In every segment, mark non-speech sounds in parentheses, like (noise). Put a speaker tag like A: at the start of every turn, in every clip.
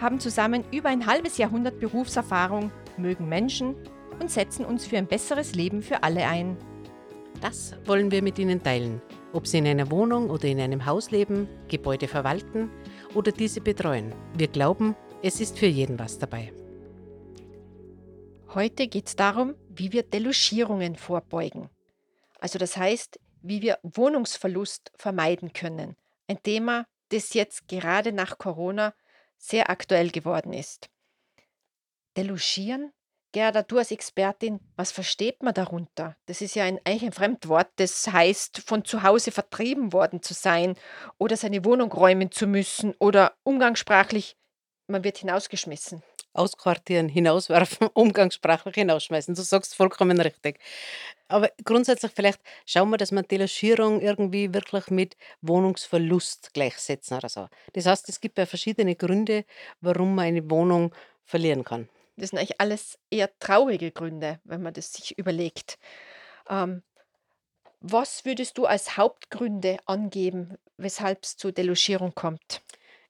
A: haben zusammen über ein halbes Jahrhundert Berufserfahrung, mögen Menschen und setzen uns für ein besseres Leben für alle ein.
B: Das wollen wir mit Ihnen teilen, ob Sie in einer Wohnung oder in einem Haus leben, Gebäude verwalten oder diese betreuen. Wir glauben, es ist für jeden was dabei.
A: Heute geht es darum, wie wir Delogierungen vorbeugen. Also das heißt, wie wir Wohnungsverlust vermeiden können. Ein Thema, das jetzt gerade nach Corona sehr aktuell geworden ist. Delogieren? Gerda, du als Expertin, was versteht man darunter? Das ist ja ein, eigentlich ein Fremdwort, das heißt, von zu Hause vertrieben worden zu sein oder seine Wohnung räumen zu müssen oder umgangssprachlich, man wird hinausgeschmissen
B: ausquartieren, hinauswerfen, (laughs) umgangssprachlich hinausschmeißen. Du sagst vollkommen richtig. Aber grundsätzlich vielleicht schauen wir, dass wir Delogierung irgendwie wirklich mit Wohnungsverlust gleichsetzen oder so. Das heißt, es gibt ja verschiedene Gründe, warum man eine Wohnung verlieren kann.
A: Das sind eigentlich alles eher traurige Gründe, wenn man das sich überlegt. Ähm, was würdest du als Hauptgründe angeben, weshalb es zu Delogierung kommt?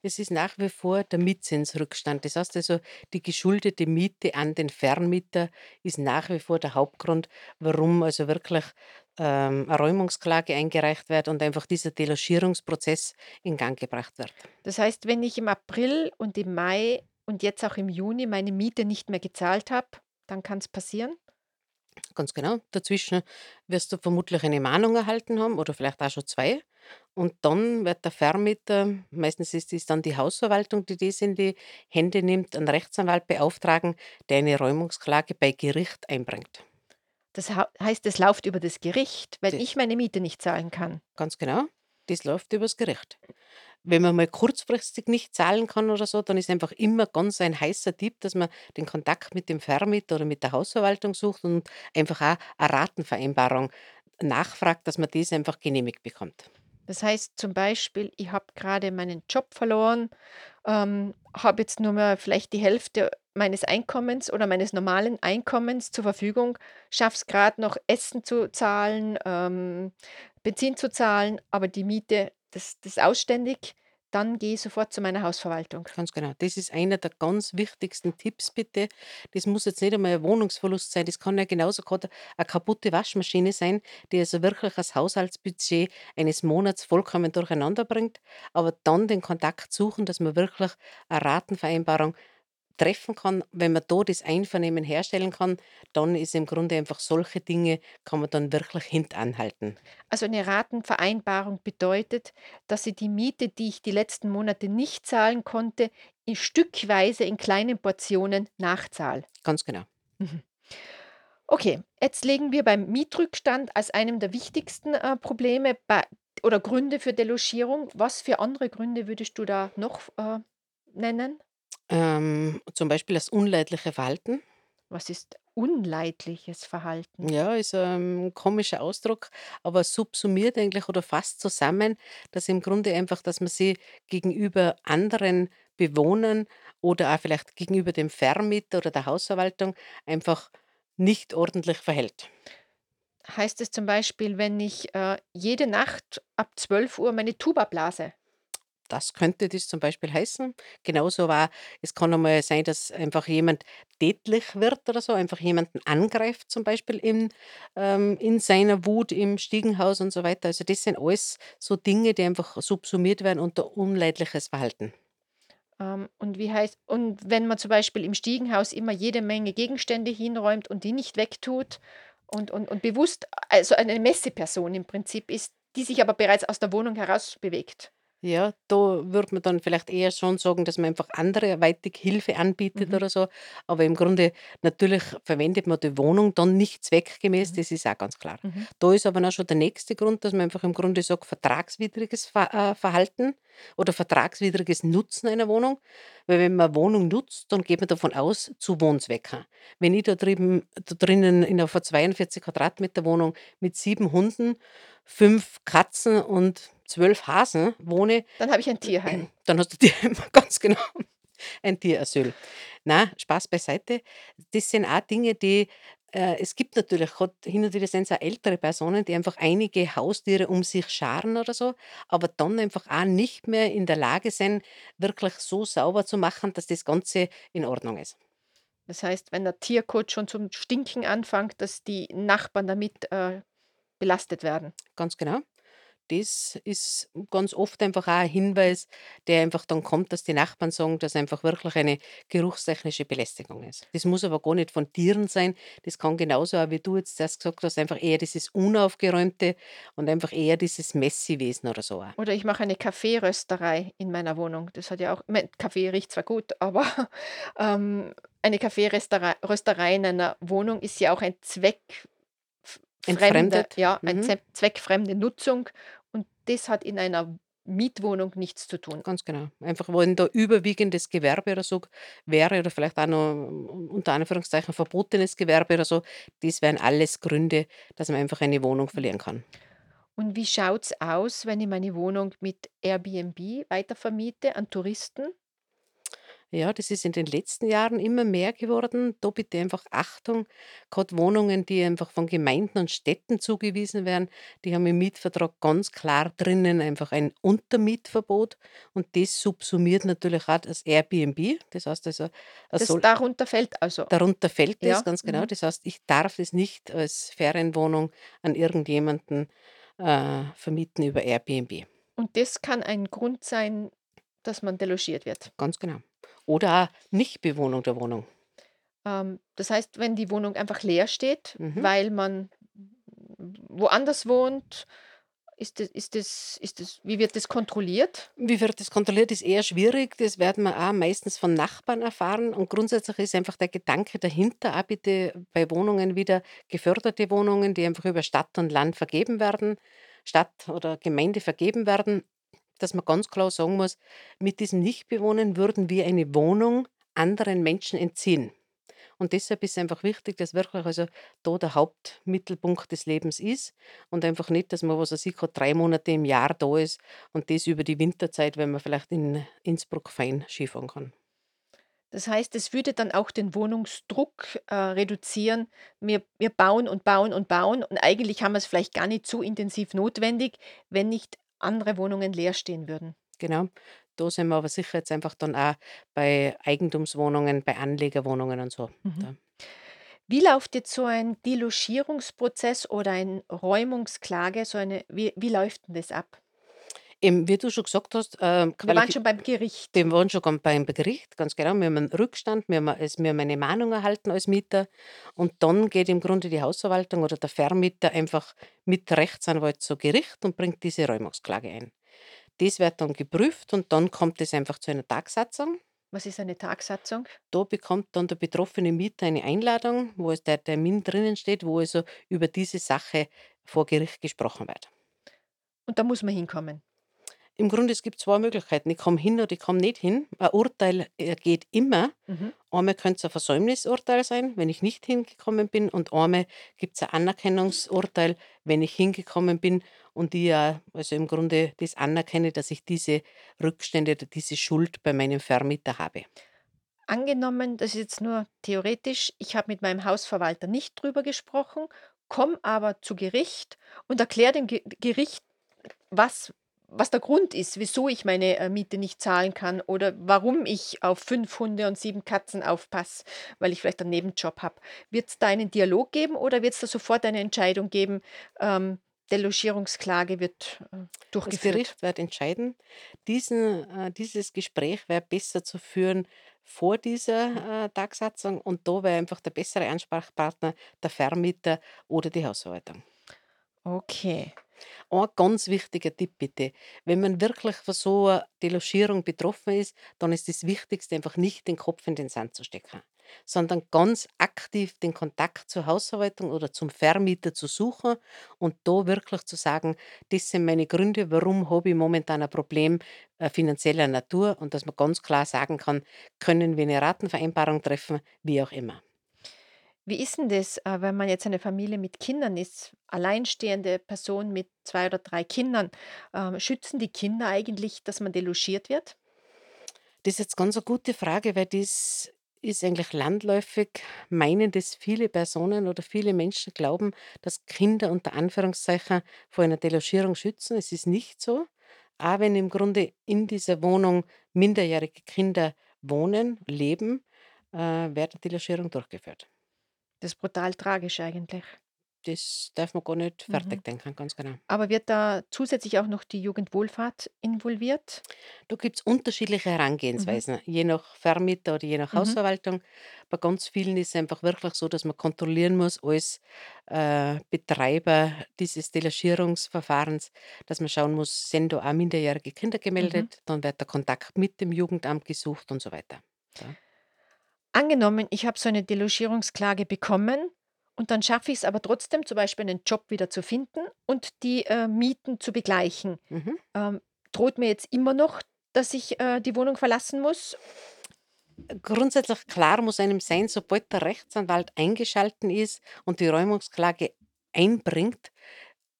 B: Es ist nach wie vor der Mietzinsrückstand. Das heißt also, die geschuldete Miete an den Vermieter ist nach wie vor der Hauptgrund, warum also wirklich ähm, eine Räumungsklage eingereicht wird und einfach dieser Delogierungsprozess in Gang gebracht wird.
A: Das heißt, wenn ich im April und im Mai und jetzt auch im Juni meine Miete nicht mehr gezahlt habe, dann kann es passieren?
B: Ganz genau. Dazwischen wirst du vermutlich eine Mahnung erhalten haben oder vielleicht auch schon zwei. Und dann wird der Vermieter, meistens ist es dann die Hausverwaltung, die das in die Hände nimmt, einen Rechtsanwalt beauftragen, der eine Räumungsklage bei Gericht einbringt.
A: Das heißt, es läuft über das Gericht, weil Das ich meine Miete nicht zahlen kann.
B: Ganz genau, das läuft übers Gericht. Wenn man mal kurzfristig nicht zahlen kann oder so, dann ist einfach immer ganz ein heißer Tipp, dass man den Kontakt mit dem Vermieter oder mit der Hausverwaltung sucht und einfach auch eine Ratenvereinbarung nachfragt, dass man das einfach genehmigt bekommt.
A: Das heißt zum Beispiel, ich habe gerade meinen Job verloren, ähm, habe jetzt nur mehr vielleicht die Hälfte meines Einkommens oder meines normalen Einkommens zur Verfügung, schaffe es gerade noch Essen zu zahlen, ähm, Benzin zu zahlen, aber die Miete, das, das ist ausständig dann gehe ich sofort zu meiner Hausverwaltung.
B: Ganz genau. Das ist einer der ganz wichtigsten Tipps, bitte. Das muss jetzt nicht einmal ein Wohnungsverlust sein. Das kann ja genauso gerade eine kaputte Waschmaschine sein, die also wirklich das Haushaltsbudget eines Monats vollkommen durcheinander bringt. Aber dann den Kontakt suchen, dass man wirklich eine Ratenvereinbarung treffen kann, wenn man da das Einvernehmen herstellen kann, dann ist im Grunde einfach solche Dinge, kann man dann wirklich hintanhalten.
A: Also eine Ratenvereinbarung bedeutet, dass ich die Miete, die ich die letzten Monate nicht zahlen konnte, in stückweise in kleinen Portionen nachzahle.
B: Ganz genau.
A: Mhm. Okay, jetzt legen wir beim Mietrückstand als einem der wichtigsten äh, Probleme bei, oder Gründe für Delogierung. Was für andere Gründe würdest du da noch äh, nennen?
B: Ähm, zum Beispiel das unleidliche Verhalten.
A: Was ist unleidliches Verhalten?
B: Ja, ist ein komischer Ausdruck, aber subsumiert eigentlich oder fasst zusammen, dass im Grunde einfach, dass man sie gegenüber anderen Bewohnern oder auch vielleicht gegenüber dem Vermieter oder der Hausverwaltung einfach nicht ordentlich verhält.
A: Heißt es zum Beispiel, wenn ich äh, jede Nacht ab 12 Uhr meine Tuba blase?
B: Das könnte das zum Beispiel heißen. Genauso war, es kann einmal sein, dass einfach jemand tätlich wird oder so, einfach jemanden angreift, zum Beispiel in, ähm, in seiner Wut im Stiegenhaus und so weiter. Also das sind alles so Dinge, die einfach subsumiert werden unter unleidliches Verhalten.
A: Ähm, und wie heißt, und wenn man zum Beispiel im Stiegenhaus immer jede Menge Gegenstände hinräumt und die nicht wegtut und, und, und bewusst, also eine Messeperson im Prinzip ist, die sich aber bereits aus der Wohnung heraus bewegt.
B: Ja, da würde man dann vielleicht eher schon sagen, dass man einfach anderweitig Hilfe anbietet
A: Mhm.
B: oder so. Aber im Grunde natürlich verwendet man die Wohnung dann nicht zweckgemäß,
A: Mhm.
B: das ist auch ganz klar.
A: Mhm.
B: Da ist aber auch schon der nächste Grund, dass man einfach im Grunde sagt, vertragswidriges Ver äh, Verhalten oder vertragswidriges Nutzen einer Wohnung. Weil wenn man eine Wohnung nutzt, dann geht man davon aus, zu Wohnzwecken. Wenn ich da drüben da drinnen in einer 42 Quadratmeter Wohnung mit 7 Hunden, 5 Katzen und 12 Hasen wohne,
A: Dann habe ich ein Tierheim. (clears throat)
B: dann hast du dir (laughs) ganz genau ein Tierasyl. Na, Spaß beiseite. Das sind auch Dinge, die äh, es gibt natürlich hin und wieder sind's auch ältere Personen, die einfach einige Haustiere um sich scharen oder so, aber dann einfach auch nicht mehr in der Lage sind, wirklich so sauber zu machen, dass das Ganze in Ordnung ist.
A: Das heißt, wenn der Tierkot schon zum Stinken anfängt, dass die Nachbarn damit, äh, belastet werden.
B: Ganz genau. Das ist ganz oft einfach auch ein Hinweis, der einfach dann kommt, dass die Nachbarn sagen, dass einfach wirklich eine geruchstechnische Belästigung ist. Das muss aber gar nicht von Tieren sein. Das kann genauso auch, wie du jetzt das gesagt hast, einfach eher dieses Unaufgeräumte und einfach eher dieses Messi-Wesen oder so auch.
A: Oder ich mache eine Kaffeerösterei in meiner Wohnung. Das hat ja auch ich meine, Kaffee riecht zwar gut, (laughs) aber, ähm, eine Kaffeerösterei Rösterei in einer Wohnung ist ja auch ein Zweck fremde
B: Entfremdet.
A: ja,
B: Mhm.
A: Ze zweckfremde Nutzung und das hat in einer Mietwohnung nichts zu tun.
B: Ganz genau. Einfach, wenn da überwiegendes Gewerbe oder so wäre oder vielleicht auch noch unter Anführungszeichen verbotenes Gewerbe oder so, das wären alles Gründe, dass man einfach eine Wohnung verlieren kann.
A: Und wie schaut's aus, wenn ich meine Wohnung mit Airbnb weitervermiete an Touristen?
B: Ja, das ist in den letzten Jahren immer mehr geworden. Da bitte einfach Achtung, gerade Wohnungen, die einfach von Gemeinden und Städten zugewiesen werden, die haben im Mietvertrag ganz klar drinnen einfach ein Untermietverbot und das subsumiert natürlich auch das Airbnb. Das heißt also,
A: Das
B: soll
A: darunter fällt also
B: darunter fällt
A: ja?
B: es, ganz genau.
A: Mhm.
B: Das heißt, ich darf es nicht als Ferienwohnung an irgendjemanden äh, vermieten über Airbnb.
A: Und das kann ein Grund sein, dass man delogiert wird.
B: Ganz genau. Oder auch Nichtbewohnung der Wohnung.
A: Ähm, das heißt, wenn die Wohnung einfach leer steht,
B: Mhm.
A: weil man woanders wohnt, ist das ist das ist das wie wird das kontrolliert?
B: Wie wird das kontrolliert, ist eher schwierig. Das werden wir auch meistens von Nachbarn erfahren. Und grundsätzlich ist einfach der Gedanke dahinter, auch bitte bei Wohnungen wieder geförderte Wohnungen, die einfach über Stadt und Land vergeben werden, Stadt oder Gemeinde vergeben werden, dass man ganz klar sagen muss, mit diesem Nichtbewohnen würden wir eine Wohnung anderen Menschen entziehen. Und deshalb ist einfach wichtig, dass wirklich also da der Hauptmittelpunkt des Lebens ist und einfach nicht, dass man, was ich, gerade drei Monate im Jahr da ist und das über die Winterzeit, wenn man vielleicht in Innsbruck fein Skifahren kann.
A: Das heißt, es würde dann auch den Wohnungsdruck, äh, reduzieren. Wir wir bauen und bauen und bauen und eigentlich haben wir es vielleicht gar nicht so intensiv notwendig, wenn nicht andere Wohnungen leer stehen würden.
B: Genau. Da sind wir aber sicher jetzt einfach dann auch bei Eigentumswohnungen, bei Anlegerwohnungen und so.
A: Mhm.
B: Da.
A: Wie läuft jetzt so ein Delogierungsprozess oder ein Räumungsklage, so eine wie wie läuft denn das ab?
B: Eben, wie du schon gesagt hast, ähm,
A: Wir waren schon beim Gericht.
B: wir waren schon beim Gericht, ganz genau. Wir haben einen Rückstand, wir haben, es- wir haben eine Mahnung erhalten als Mieter und dann geht im Grunde die Hausverwaltung oder der Vermieter einfach mit Rechtsanwalt zu Gericht und bringt diese Räumungsklage ein. Das wird dann geprüft und dann kommt es einfach zu einer Tagsatzung.
A: Was ist eine Tagsatzung?
B: Da bekommt dann der betroffene Mieter eine Einladung, wo es der Termin drinnen steht, wo also über diese Sache vor Gericht gesprochen wird.
A: Und da muss man hinkommen.
B: Im Grunde, es gibt zwei Möglichkeiten. Ich komme hin oder ich komme nicht hin. Ein Urteil äh, geht immer.
A: Mhm.
B: Einmal könnte es ein Versäumnisurteil sein, wenn ich nicht hingekommen bin. Und einmal gibt es ein Anerkennungsurteil, wenn ich hingekommen bin und ich ja also im Grunde das anerkenne, dass ich diese Rückstände oder diese Schuld bei meinem Vermieter habe.
A: Angenommen, das ist jetzt nur theoretisch, ich habe mit meinem Hausverwalter nicht drüber gesprochen, komme aber zu Gericht und erkläre dem Ge Gericht, was was der Grund ist, wieso ich meine, äh, Miete nicht zahlen kann oder warum ich auf 5 Hunde und 7 Katzen aufpasse, weil ich vielleicht einen Nebenjob habe. Wird es da einen Dialog geben oder wird es da sofort eine Entscheidung geben, ähm, Delogierungsklage wird, äh,
B: Das
A: durchgeführt?
B: Gericht wird entscheiden. Diesen, äh, dieses Gespräch wäre besser zu führen vor dieser äh, Tagsatzung und da wäre einfach der bessere Ansprechpartner der Vermieter oder die Hausverwaltung.
A: Okay.
B: Ein ganz wichtiger Tipp bitte. Wenn man wirklich von so 'ner Delogierung betroffen ist, dann ist das Wichtigste einfach nicht den Kopf in den Sand zu stecken, sondern ganz aktiv den Kontakt zur Hausverwaltung oder zum Vermieter zu suchen und da wirklich zu sagen: „Das sind meine Gründe, warum habe ich momentan ein Problem, äh, finanzieller Natur“, und dass man ganz klar sagen kann: „Können wir 'ne Ratenvereinbarung treffen?“ Wie auch immer.
A: Wie ist denn das, äh, wenn man jetzt eine Familie mit Kindern ist, alleinstehende Person mit 2 oder 3 Kindern? Ähm, schützen die Kinder eigentlich, dass man delogiert wird?
B: Das ist jetzt ganz 'ne gute Frage, weil das ist eigentlich landläufig meinen das viele Personen oder viele Menschen glauben, dass Kinder unter Anführungszeichen vor einer Delogierung schützen. Es ist nicht so. Auch wenn im Grunde in dieser Wohnung minderjährige Kinder wohnen, leben, äh, wird 'ne Delogierung durchgeführt.
A: Das ist brutal tragisch eigentlich.
B: Das darf man gar nicht
A: Mhm.
B: fertig denken, ganz genau.
A: Aber wird da zusätzlich auch noch die Jugendwohlfahrt involviert?
B: Da gibt's unterschiedliche
A: Mhm.
B: Herangehensweisen, je nach Vermieter oder je nach
A: Mhm.
B: Hausverwaltung. Bei ganz vielen ist es einfach wirklich so, dass man kontrollieren muss als, äh, Betreiber dieses Delogierungsverfahrens, dass man schauen muss, sind da auch minderjährige Kinder
A: Mhm.
B: gemeldet? Dann wird der Kontakt mit dem Jugendamt gesucht und so weiter, ja.
A: Angenommen, ich habe so eine Delogierungsklage bekommen und dann schaffe ich's aber trotzdem, zum Beispiel einen Job wieder zu finden und die, äh, Mieten zu begleichen.
B: Mhm.
A: Ähm, droht mir jetzt immer noch, dass ich, äh, die Wohnung verlassen muss?
B: Grundsätzlich klar muss einem sein, sobald der Rechtsanwalt eingeschalten ist und die Räumungsklage einbringt,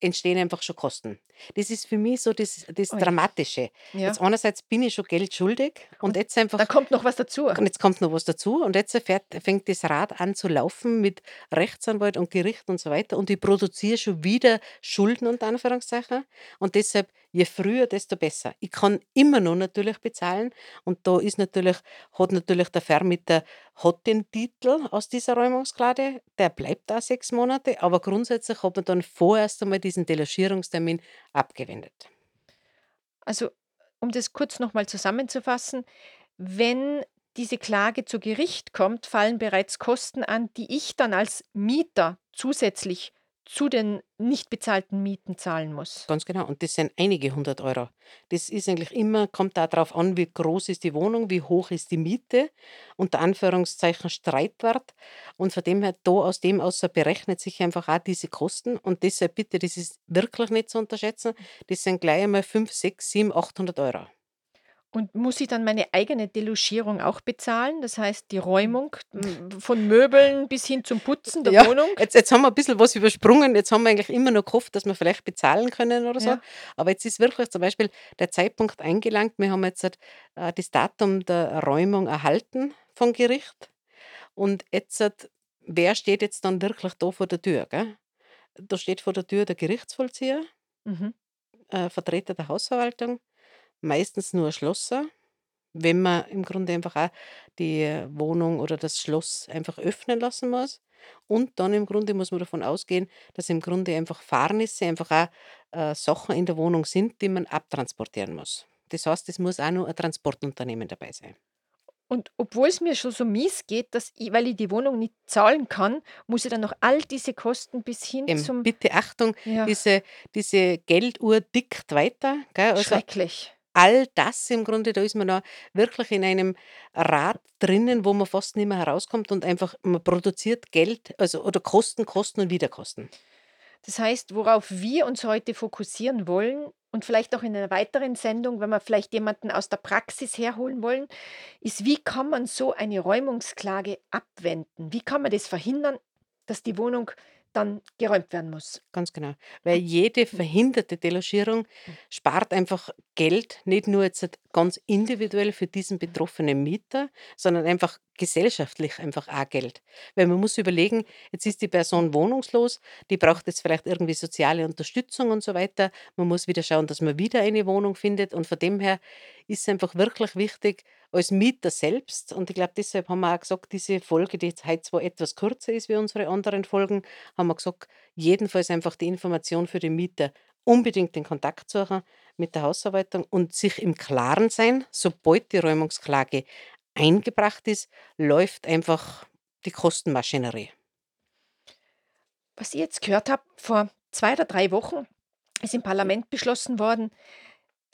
B: entstehen einfach schon Kosten. Das ist für mich so das das. Dramatische.
A: Ja.
B: Jetzt einerseits bin ich schon Geld schuldig und
A: Und
B: jetzt
A: da
B: einfach
A: kommt noch was dazu.
B: und jetzt kommt noch was dazu und jetzt fährt fängt das Rad an zu laufen mit Rechtsanwalt und Gericht und so weiter und ich produziere schon wieder Schulden unter Anführungszeichen und deshalb, je früher, desto besser. Ich kann immer noch natürlich bezahlen und da ist natürlich hat natürlich der Vermieter hat den Titel aus dieser Räumungsklage, der bleibt da 6 Monate, aber grundsätzlich hat man dann vorerst einmal diesen Delogierungstermin abgewendet.
A: Also, um das kurz noch mal zusammenzufassen, wenn diese Klage zu Gericht kommt, fallen bereits Kosten an, die ich dann als Mieter zusätzlich zu den nicht bezahlten Mieten zahlen muss.
B: Ganz genau und das sind einige 100 €. Das ist eigentlich immer kommt da drauf an, wie groß ist die Wohnung, wie hoch ist die Miete, unter Anführungszeichen Streitwert und von dem her da aus dem außer berechnet sich einfach auch diese Kosten und deshalb bitte, das ist wirklich nicht zu unterschätzen. Das sind gleich einmal 5, 6, 7, 800 €.
A: Und muss ich dann meine eigene Delogierung auch bezahlen? Das heißt, die Räumung, hm, von Möbeln bis hin zum Putzen der
B: Ja,
A: Wohnung?
B: jetzt jetzt haben wir 'n bisschen was übersprungen. Jetzt haben wir eigentlich immer noch gehofft, dass wir vielleicht bezahlen können oder so.
A: Ja.
B: Aber jetzt ist wirklich zum Beispiel der Zeitpunkt eingelangt. Wir haben jetzt, äh, das Datum der Räumung erhalten vom Gericht und jetzt wer steht jetzt dann wirklich da vor der Tür, gell? Da steht vor der Tür der Gerichtsvollzieher
A: Mhm.
B: äh, Vertreter der Hausverwaltung, meistens nur Schlosser, wenn man im Grunde einfach auch die Wohnung oder das Schloss einfach öffnen lassen muss. Und dann im Grunde muss man davon ausgehen, dass im Grunde einfach Fahrnisse, einfach auch, äh, Sachen in der Wohnung sind, die man abtransportieren muss. Das heißt, es muss auch noch ein Transportunternehmen dabei sein.
A: Und obwohl's mir schon so mies geht, dass i weil ich die Wohnung nicht zahlen kann, muss ich dann noch all diese Kosten bis hin
B: Ähm,
A: zum
B: bitte Achtung,
A: ja,
B: diese diese Gelduhr tickt weiter, gell? Also
A: schrecklich.
B: All das im Grunde, da ist man da wirklich in einem Rad drinnen, wo man fast nicht mehr herauskommt und einfach man produziert Geld, also oder Kosten, Kosten und wieder Kosten.
A: Das heißt, worauf wir uns heute fokussieren wollen und vielleicht auch in einer weiteren Sendung, wenn wir vielleicht jemanden aus der Praxis herholen wollen, ist, wie kann man so eine Räumungsklage abwenden? Wie kann man das verhindern, dass die Wohnung dann geräumt werden muss?
B: Ganz genau. Weil jede
A: Hm,
B: verhinderte Delogierung spart einfach Geld, nicht nur jetzt ganz individuell für diesen betroffenen Mieter, sondern einfach gesellschaftlich einfach auch Geld. Weil man muss überlegen, jetzt ist die Person wohnungslos, die braucht jetzt vielleicht irgendwie soziale Unterstützung und so weiter. Man muss wieder schauen, dass man wieder eine Wohnung findet und von dem her ist es einfach wirklich wichtig als Mieter selbst und ich glaube, deshalb haben wir auch gesagt, diese Folge, die jetzt heute zwar etwas kürzer ist wie unsere anderen Folgen, haben wir gesagt, jedenfalls einfach die Information für den Mieter unbedingt den Kontakt suchen mit der Hausverwaltung und sich im Klaren sein, sobald die Räumungsklage eingebracht ist, läuft einfach die Kostenmaschinerie.
A: Was ich jetzt gehört habe, vor 2 oder 3 Wochen ist im Parlament beschlossen worden,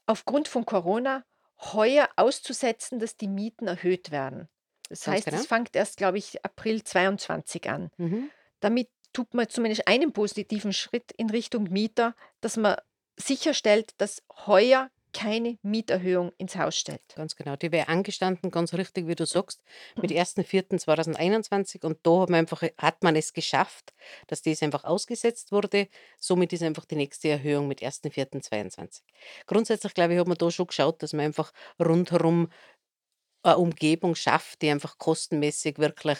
A: aufgrund von Corona heuer auszusetzen, dass die Mieten erhöht werden. Das
B: Ganz
A: heißt,
B: genau.
A: es fängt erst, glaube ich, April 22 an.
B: Mhm.
A: Damit tut man zumindest einen positiven Schritt in Richtung Mieter, dass man sicherstellt, dass heuer keine Mieterhöhung ins Haus stellt.
B: Ganz genau. Die wäre angestanden, ganz richtig, wie du sagst, mit 1.4.2021 und da hat man einfach hat man es geschafft, dass das einfach ausgesetzt wurde. Somit ist einfach die nächste Erhöhung mit 1.4.22. Grundsätzlich, glaube ich, hat man da schon geschaut, dass man einfach rundherum eine Umgebung schafft, die einfach kostenmäßig wirklich,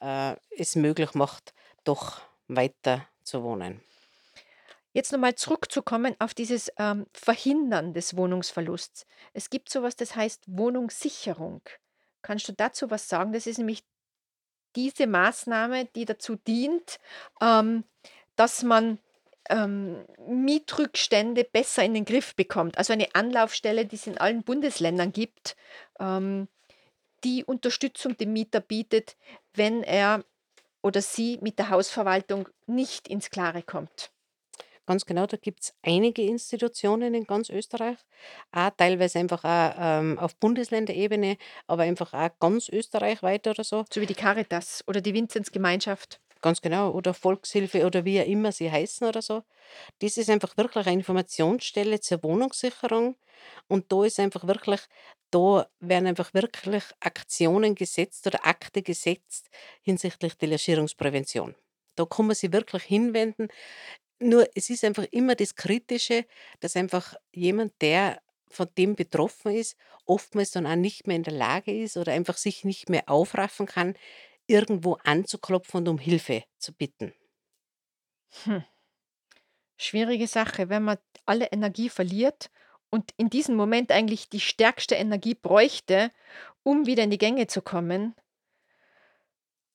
B: äh, es möglich macht, doch weiter zu wohnen.
A: Jetzt nochmal zurückzukommen auf dieses ähm, Verhindern des Wohnungsverlusts. Es gibt sowas, das heißt Wohnungssicherung. Kannst du dazu was sagen? Das ist nämlich diese Maßnahme, die dazu dient, ähm, dass man ähm, Mietrückstände besser in den Griff bekommt. Also eine Anlaufstelle, die es in allen Bundesländern gibt, ähm, die Unterstützung dem Mieter bietet, wenn er oder sie mit der Hausverwaltung nicht ins Klare kommt.
B: Ganz genau, da gibt es einige Institutionen in ganz Österreich, auch teilweise einfach auch, ähm, auf Bundesländerebene, aber einfach auch ganz österreichweit oder so.
A: So wie die Caritas oder die Vinzenzgemeinschaft.
B: Ganz genau, oder Volkshilfe oder wie auch immer sie heißen oder so. Das ist einfach wirklich eine Informationsstelle zur Wohnungssicherung und da ist einfach wirklich da werden einfach wirklich Aktionen gesetzt oder Akte gesetzt hinsichtlich der Legierungsprävention. Da kann man sich wirklich hinwenden. Nur es ist einfach immer das Kritische, dass einfach jemand, der von dem betroffen ist, oftmals dann auch nicht mehr in der Lage ist oder einfach sich nicht mehr aufraffen kann, irgendwo anzuklopfen und um Hilfe zu bitten.
A: Hm. Schwierige Sache, wenn man alle Energie verliert und in diesem Moment eigentlich die stärkste Energie bräuchte, um wieder in die Gänge zu kommen.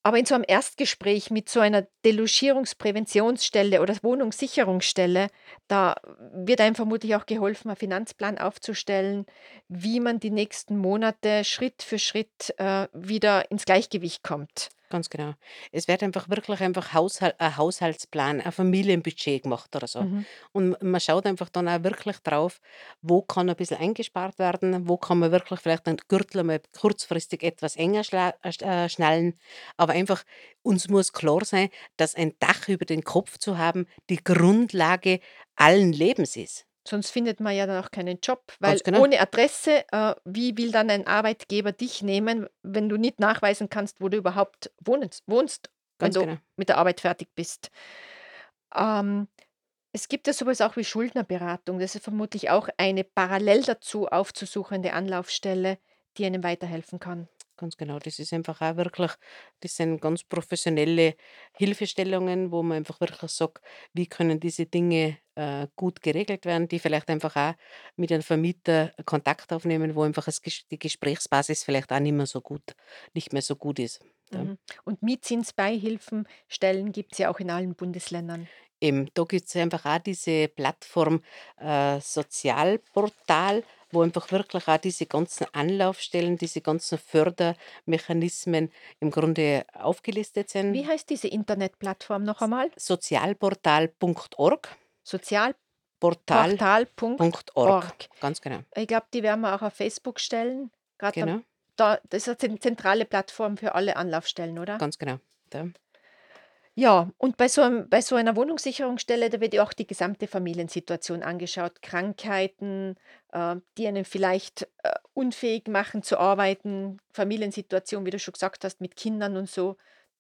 A: Aber in so einem Erstgespräch mit so einer Delogierungspräventionsstelle oder Wohnungssicherungsstelle, da wird einem vermutlich auch geholfen, einen Finanzplan aufzustellen, wie man die nächsten Monate Schritt für Schritt, äh, wieder ins Gleichgewicht kommt.
B: Ganz genau. Es wird einfach wirklich einfach Haushalt ein Haushaltsplan, ein Familienbudget gemacht oder so.
A: Mhm.
B: Und man schaut einfach dann auch wirklich drauf, wo kann ein bisschen eingespart werden, wo kann man wirklich vielleicht den Gürtel einmal kurzfristig etwas enger äh, äh, schnallen. Aber einfach uns muss klar sein, dass ein Dach über den Kopf zu haben die Grundlage allen Lebens ist.
A: Sonst findet man ja dann auch keinen Job, weil
B: genau.
A: ohne Adresse, äh, wie will dann ein Arbeitgeber dich nehmen, wenn du nicht nachweisen kannst, wo du überhaupt wohnst, wenn
B: Ganz
A: du
B: genau.
A: mit der Arbeit fertig bist? Ähm, es gibt ja so auch wie Schuldnerberatung. Das ist vermutlich auch eine parallel dazu aufzusuchende Anlaufstelle, die einem weiterhelfen kann.
B: Ganz genau. Das ist einfach auch wirklich das sind ganz professionelle Hilfestellungen, wo man einfach wirklich sagt, wie können diese Dinge, äh, gut geregelt werden, die vielleicht einfach auch mit einem Vermieter Kontakt aufnehmen, wo einfach das Ges die Gesprächsbasis vielleicht auch nicht mehr so gut nicht mehr so gut ist, ja.
A: Mhm. Und Mietzinsbeihilfenstellen gibt es ja auch in allen Bundesländern.
B: Eben, da gibt es einfach auch diese Plattform, äh, Sozialportal, wo einfach wirklich auch diese ganzen Anlaufstellen, diese ganzen Fördermechanismen im Grunde aufgelistet
A: Wie
B: sind.
A: heißt diese Internetplattform noch einmal?
B: Sozialportal.org. Portal
A: Sozialportal.org.
B: Ganz genau.
A: Ich glaube, die werden wir auch auf Facebook stellen. Gerade
B: Genau,
A: da, das ist eine zentrale Plattform für alle Anlaufstellen, oder?
B: ganz genau. Da
A: Ja, und bei so, einem, bei so einer Wohnungssicherungsstelle, da wird ja auch die gesamte Familiensituation angeschaut. Krankheiten, äh, die einen vielleicht äh, unfähig machen zu arbeiten, Familiensituation, wie du schon gesagt hast, mit Kindern und so.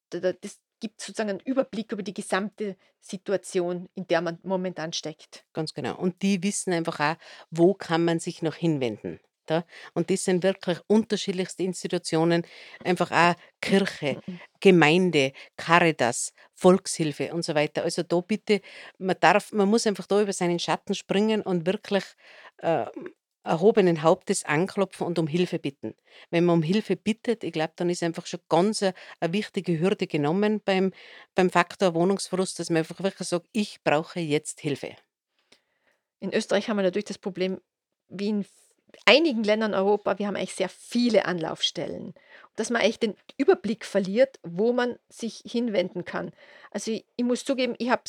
A: Da, da, das gibt sozusagen einen Überblick über die gesamte Situation, in der man momentan steckt.
B: Ganz genau. Und die wissen einfach auch, wo kann man sich noch hinwenden. Da? Und das sind wirklich unterschiedlichste Institutionen, einfach auch Kirche,
A: Mhm.
B: Gemeinde, Caritas, Volkshilfe und so weiter. Also da bitte, man darf, man muss einfach da über seinen Schatten springen und wirklich äh, erhobenen Hauptes anklopfen und um Hilfe bitten. Wenn man um Hilfe bittet, ich glaube, dann ist einfach schon ganz eine, eine wichtige Hürde genommen beim, beim Faktor Wohnungsverlust, dass man einfach wirklich sagt, ich brauche jetzt Hilfe.
A: In Österreich haben wir natürlich das Problem, wie in einigen Ländern Europa, wir haben eigentlich sehr viele Anlaufstellen. Dass man eigentlich den Überblick verliert, wo man sich hinwenden kann. Also ich, ich muss zugeben, ich habe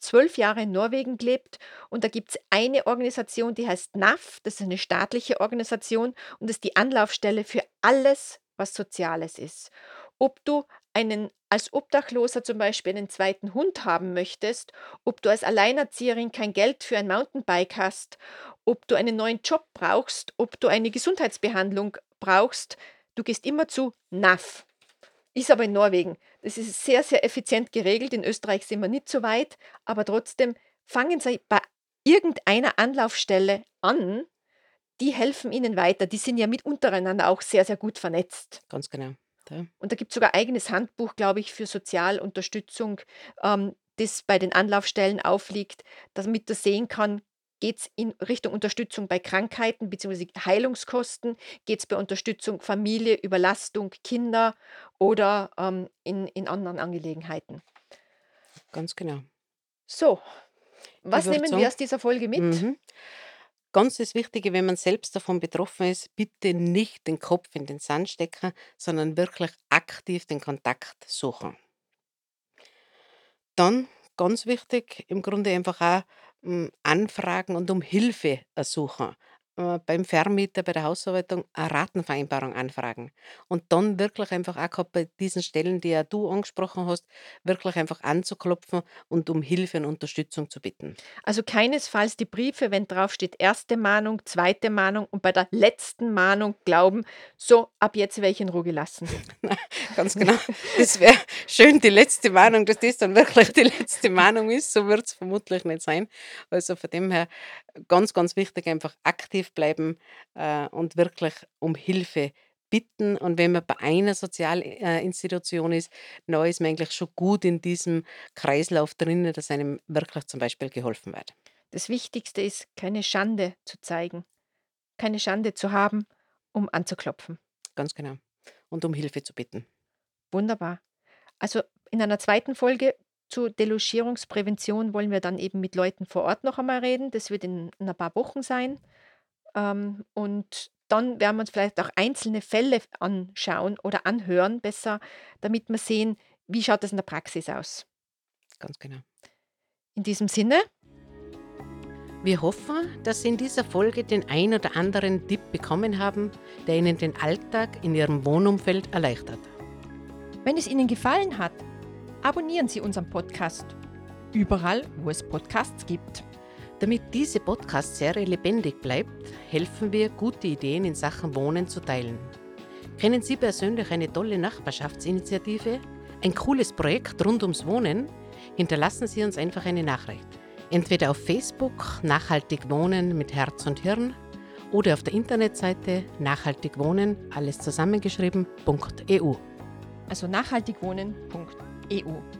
A: zwölf Jahre in Norwegen gelebt und da gibt es eine Organisation, die heißt NAF, das ist eine staatliche Organisation und das ist die Anlaufstelle für alles, was Soziales ist. Ob du einen als Obdachloser zum Beispiel einen zweiten Hund haben möchtest, ob du als Alleinerzieherin kein Geld für ein Mountainbike hast, ob du einen neuen Job brauchst, ob du eine Gesundheitsbehandlung brauchst, du gehst immer zu NAF. Ist aber in Norwegen. Das ist sehr, sehr effizient geregelt. In Österreich sind wir nicht so weit, aber trotzdem fangen Sie bei irgendeiner Anlaufstelle an. Die helfen Ihnen weiter. Die sind ja mit untereinander auch sehr, sehr gut vernetzt.
B: Ganz genau. Ja.
A: Und da gibt es sogar ein eigenes Handbuch, glaube ich, für Sozialunterstützung, ähm, das bei den Anlaufstellen aufliegt, damit er sehen kann, geht es in Richtung Unterstützung bei Krankheiten bzw. Heilungskosten, geht es bei Unterstützung Familie, Überlastung, Kinder oder ähm, in, in anderen Angelegenheiten.
B: Ganz genau.
A: So, was nehmen wir aus dieser Folge mit?
B: Mhm. Ganz das Wichtige, wenn man selbst davon betroffen ist, bitte nicht den Kopf in den Sand stecken, sondern wirklich aktiv den Kontakt suchen. Dann ganz wichtig, im Grunde einfach auch hm, anfragen und um Hilfe ersuchen. Äh, beim Vermieter, bei der Hausverwaltung eine Ratenvereinbarung anfragen. Und dann wirklich einfach auch grad bei diesen Stellen, die ja du angesprochen hast, wirklich einfach anzuklopfen und um Hilfe und Unterstützung zu bitten.
A: Also keinesfalls die Briefe, wenn drauf steht erste Mahnung, zweite Mahnung und bei der letzten Mahnung glauben, so ab jetzt werde ich in Ruhe gelassen. (laughs)
B: Ganz genau. Das wäre schön, die letzte Mahnung, dass das dann wirklich die letzte Mahnung ist. So wird es vermutlich nicht sein. Also von dem her ganz, ganz wichtig, einfach aktiv bleiben äh, und wirklich um Hilfe bitten. Und wenn man bei einer Sozialinstitution ist, dann ist man eigentlich schon gut in diesem Kreislauf drinnen, dass einem wirklich zum Beispiel geholfen wird.
A: Das Wichtigste ist, keine Schande zu zeigen, keine Schande zu haben, um anzuklopfen.
B: Ganz genau. Und um Hilfe zu bitten.
A: Wunderbar. Also in einer zweiten Folge zur Delogierungsprävention wollen wir dann eben mit Leuten vor Ort noch einmal reden. Das wird in, in ein paar Wochen sein. Ähm, und dann werden wir uns vielleicht auch einzelne Fälle anschauen oder anhören, besser, damit wir sehen, wie schaut das in der Praxis aus.
B: Ganz genau.
A: In diesem Sinne,
B: Wir hoffen, dass Sie in dieser Folge den ein oder anderen Tipp bekommen haben, der Ihnen den Alltag in Ihrem Wohnumfeld erleichtert.
A: wenn es Ihnen gefallen hat, abonnieren Sie unseren Podcast. Überall, wo es Podcasts gibt.
B: Damit diese Podcast-Serie lebendig bleibt, helfen wir, gute Ideen in Sachen Wohnen zu teilen. Kennen Sie persönlich eine tolle Nachbarschaftsinitiative? Ein cooles Projekt rund ums Wohnen? Hinterlassen Sie uns einfach eine Nachricht. Entweder auf Facebook Nachhaltig Wohnen mit Herz und Hirn oder auf der Internetseite nachhaltig wohnen, alles zusammengeschrieben.eu.
A: also nachhaltigwohnen.eu.